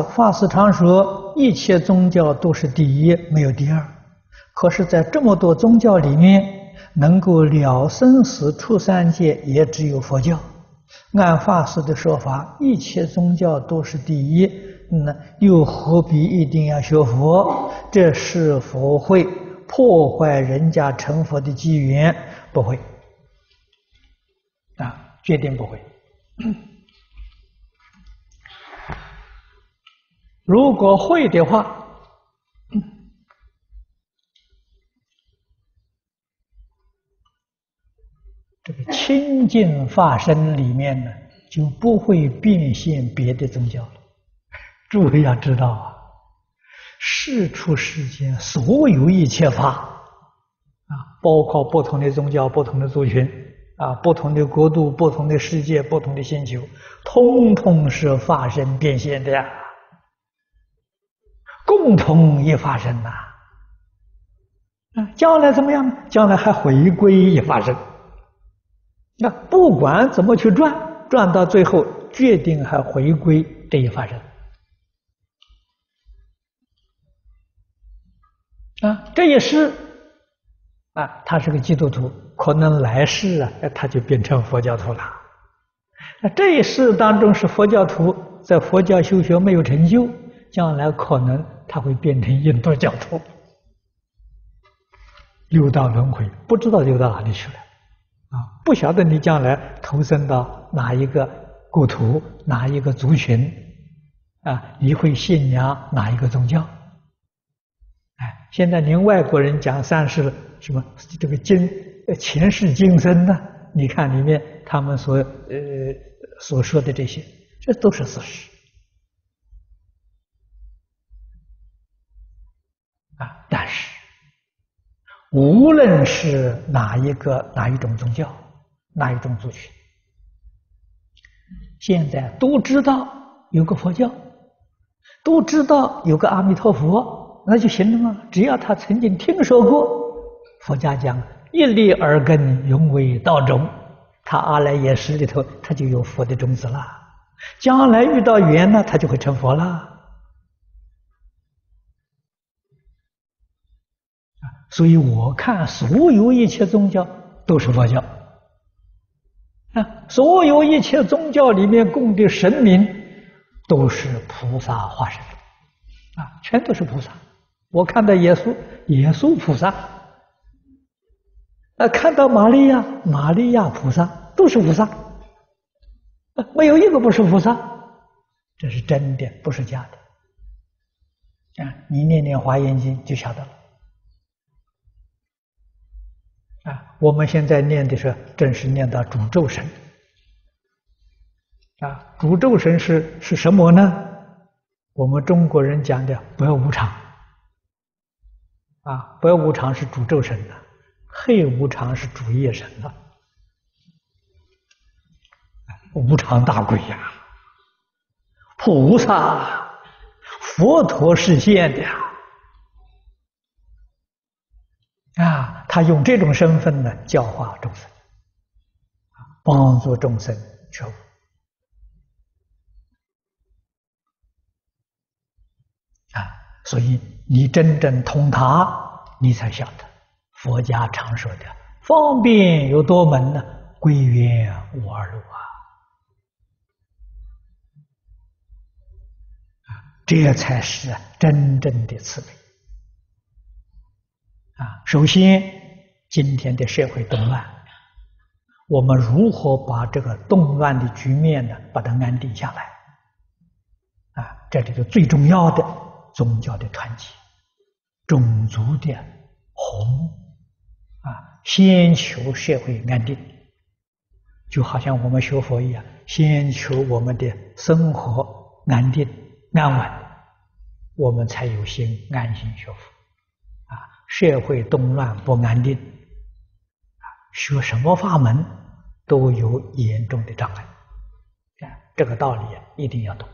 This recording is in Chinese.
法师常说，一切宗教都是第一，没有第二。可是，在这么多宗教里面，能够了生死出三界，也只有佛教。按法师的说法，一切宗教都是第一，那又何必一定要学佛？这是否会破坏人家成佛的机缘？不会，啊，决定不会。如果会的话，这个清净法身里面呢，就不会变现别的宗教了。诸位要知道啊，世出世间所有一切法啊，包括不同的宗教、不同的族群啊、不同的国度、不同的世界、不同的星球，通通是法身变现的呀。共同一发生呐，啊，将来怎么样？将来还回归一发生。那不管怎么去转，转到最后，决定还回归这一发生。啊，这一世啊，他是个基督徒，可能来世啊，他就变成佛教徒了。那这一世当中是佛教徒，在佛教修学没有成就，将来可能。他会变成印度教徒，六道轮回，不知道流到哪里去了，啊，不晓得你将来投身到哪一个国土、哪一个族群，啊，你会信仰哪一个宗教？哎，现在您外国人讲三世什么这个今前世今生呢？你看里面他们所呃所说的这些，这都是事实。但是，无论是哪一个哪一种宗教，哪一种族群，现在都知道有个佛教，都知道有个阿弥陀佛，那就行了吗？只要他曾经听说过，佛家讲一粒耳根，永为道种，他阿赖耶识里头，他就有佛的种子了，将来遇到缘呢，他就会成佛了。所以我看，所有一切宗教都是佛教啊，所有一切宗教里面供的神明都是菩萨化身啊，全都是菩萨。我看到耶稣，耶稣菩萨；啊，看到玛利亚，玛利亚菩萨，都是菩萨，没有一个不是菩萨。这是真的，不是假的啊！你念念《华严经》就晓得了。啊，我们现在念的是正是念到诅咒神。啊，诅咒神是是什么呢？我们中国人讲的不要无常。啊，不要无常是诅咒神的，黑无常是主业神的。无常大鬼呀，菩萨、佛陀示现的呀。他用这种身份呢，教化众生，帮助众生觉悟。啊，所以你真正通达，你才晓得佛家常说的方便有多门呢？归元无二路！啊，这才是真正的慈悲。啊，首先，今天的社会动乱，我们如何把这个动乱的局面呢，把它安定下来？啊，这里头最重要的宗教的团结，种族的和，啊，先求社会安定，就好像我们学佛一样，先求我们的生活安定安稳，我们才有心安心学佛啊。社会动乱不安定，学什么法门都有严重的障碍，啊，这个道理一定要懂。